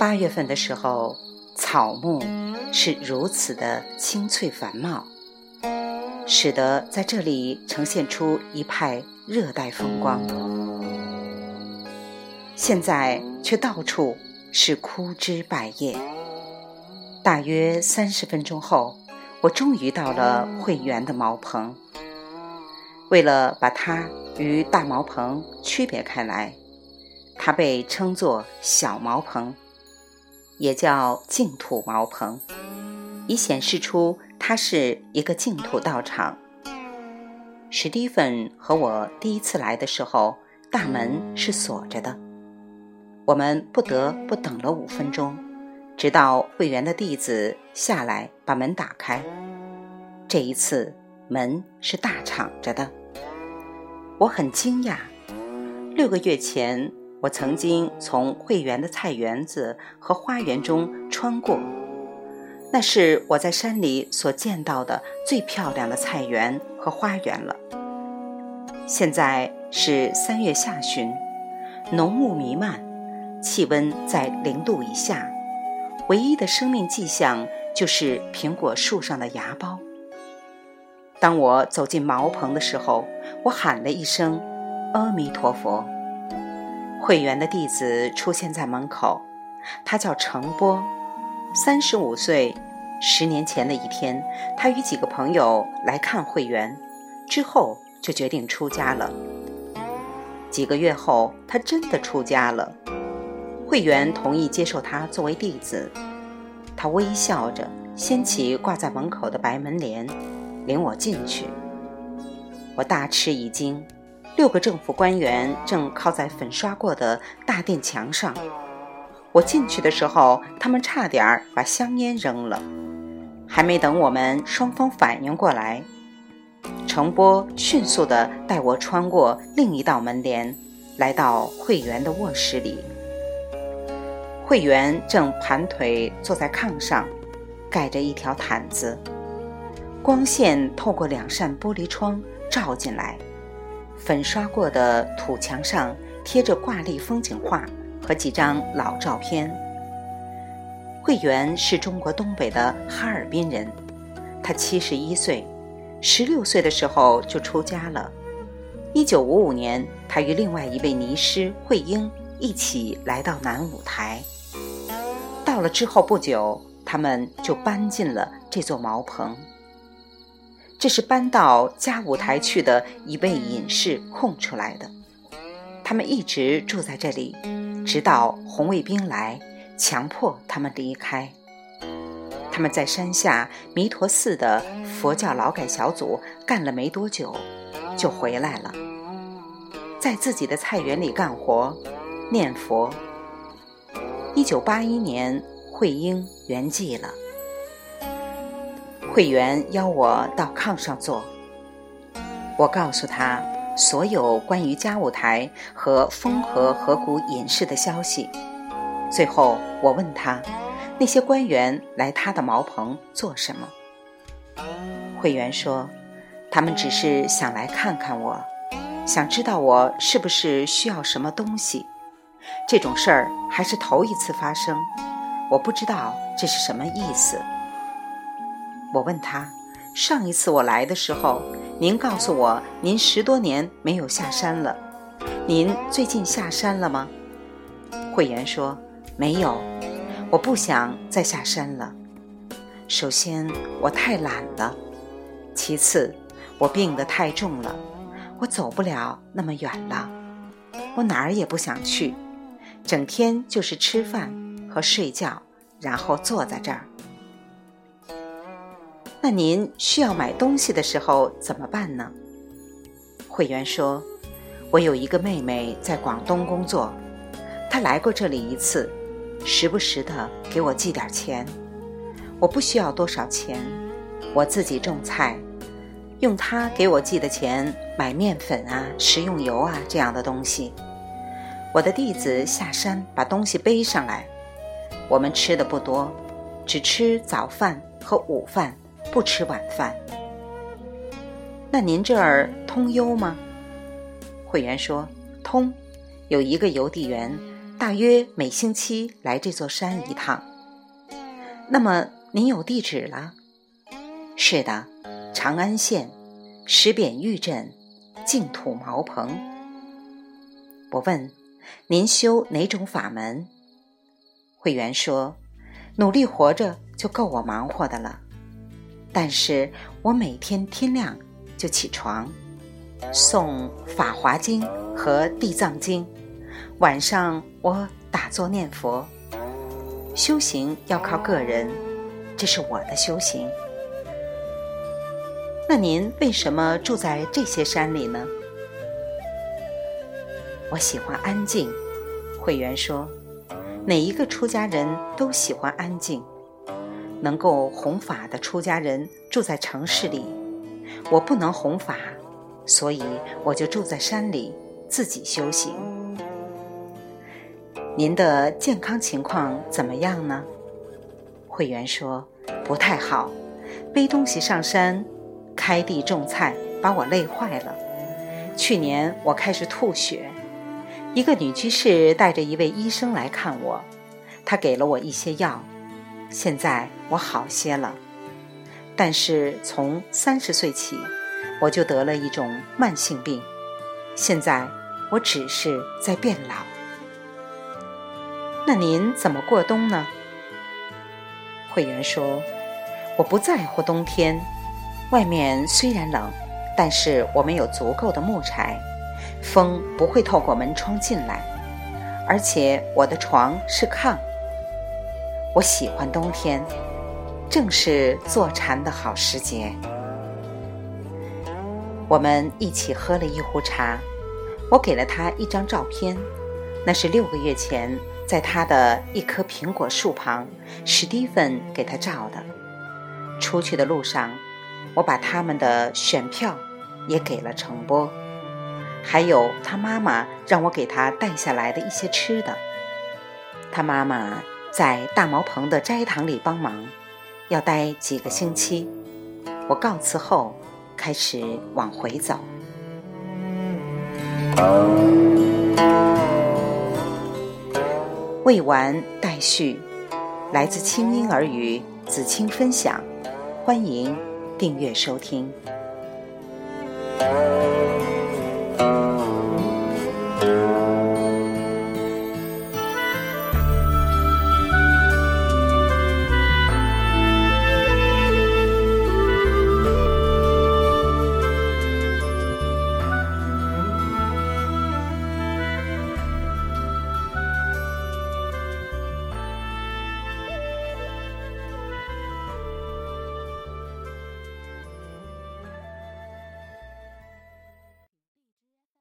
八月份的时候，草木是如此的青翠繁茂，使得在这里呈现出一派热带风光。现在却到处是枯枝败叶。大约三十分钟后，我终于到了会员的茅棚。为了把它与大茅棚区别开来，它被称作小茅棚。也叫净土茅棚，以显示出它是一个净土道场。史蒂芬和我第一次来的时候，大门是锁着的，我们不得不等了五分钟，直到会员的弟子下来把门打开。这一次门是大敞着的，我很惊讶。六个月前。我曾经从会员的菜园子和花园中穿过，那是我在山里所见到的最漂亮的菜园和花园了。现在是三月下旬，浓雾弥漫，气温在零度以下，唯一的生命迹象就是苹果树上的芽苞。当我走进茅棚的时候，我喊了一声“阿弥陀佛”。会员的弟子出现在门口，他叫程波，三十五岁。十年前的一天，他与几个朋友来看会员，之后就决定出家了。几个月后，他真的出家了。会员同意接受他作为弟子。他微笑着掀起挂在门口的白门帘，领我进去。我大吃一惊。六个政府官员正靠在粉刷过的大殿墙上。我进去的时候，他们差点把香烟扔了。还没等我们双方反应过来，程波迅速地带我穿过另一道门帘，来到会员的卧室里。会员正盘腿坐在炕上，盖着一条毯子，光线透过两扇玻璃窗照进来。粉刷过的土墙上贴着挂历风景画和几张老照片。会员是中国东北的哈尔滨人，他七十一岁，十六岁的时候就出家了。一九五五年，他与另外一位尼师慧英一起来到南五台。到了之后不久，他们就搬进了这座茅棚。这是搬到嘉舞台去的一位隐士空出来的，他们一直住在这里，直到红卫兵来强迫他们离开。他们在山下弥陀寺的佛教劳改小组干了没多久，就回来了，在自己的菜园里干活、念佛。一九八一年，慧英圆寂了。会员邀我到炕上坐，我告诉他所有关于家务台和风和河谷隐士的消息。最后，我问他，那些官员来他的茅棚做什么？会员说，他们只是想来看看我，想知道我是不是需要什么东西。这种事儿还是头一次发生，我不知道这是什么意思。我问他：“上一次我来的时候，您告诉我您十多年没有下山了。您最近下山了吗？”慧员说：“没有，我不想再下山了。首先，我太懒了；其次，我病得太重了，我走不了那么远了。我哪儿也不想去，整天就是吃饭和睡觉，然后坐在这儿。”那您需要买东西的时候怎么办呢？会员说：“我有一个妹妹在广东工作，她来过这里一次，时不时的给我寄点钱。我不需要多少钱，我自己种菜，用她给我寄的钱买面粉啊、食用油啊这样的东西。我的弟子下山把东西背上来，我们吃的不多，只吃早饭和午饭。”不吃晚饭。那您这儿通邮吗？会员说通，有一个邮递员大约每星期来这座山一趟。那么您有地址了？是的，长安县石扁峪镇净土茅棚。我问：“您修哪种法门？”会员说：“努力活着就够我忙活的了。但是我每天天亮就起床，诵《法华经》和《地藏经》，晚上我打坐念佛。修行要靠个人，这是我的修行。那您为什么住在这些山里呢？”我喜欢安静，会员说：“每一个出家人都喜欢安静。能够弘法的出家人住在城市里，我不能弘法，所以我就住在山里自己修行。您的健康情况怎么样呢？”会员说：“不太好，背东西上山，开地种菜，把我累坏了。去年我开始吐血。”一个女居士带着一位医生来看我，她给了我一些药，现在我好些了。但是从三十岁起，我就得了一种慢性病，现在我只是在变老。那您怎么过冬呢？会员说：“我不在乎冬天，外面虽然冷，但是我们有足够的木柴。”风不会透过门窗进来，而且我的床是炕。我喜欢冬天，正是坐禅的好时节。我们一起喝了一壶茶，我给了他一张照片，那是六个月前在他的一棵苹果树旁，史蒂芬给他照的。出去的路上，我把他们的选票也给了程波。还有他妈妈让我给他带下来的一些吃的。他妈妈在大茅棚的斋堂里帮忙，要待几个星期。我告辞后，开始往回走。未完待续，来自清音儿语子清分享，欢迎订阅收听。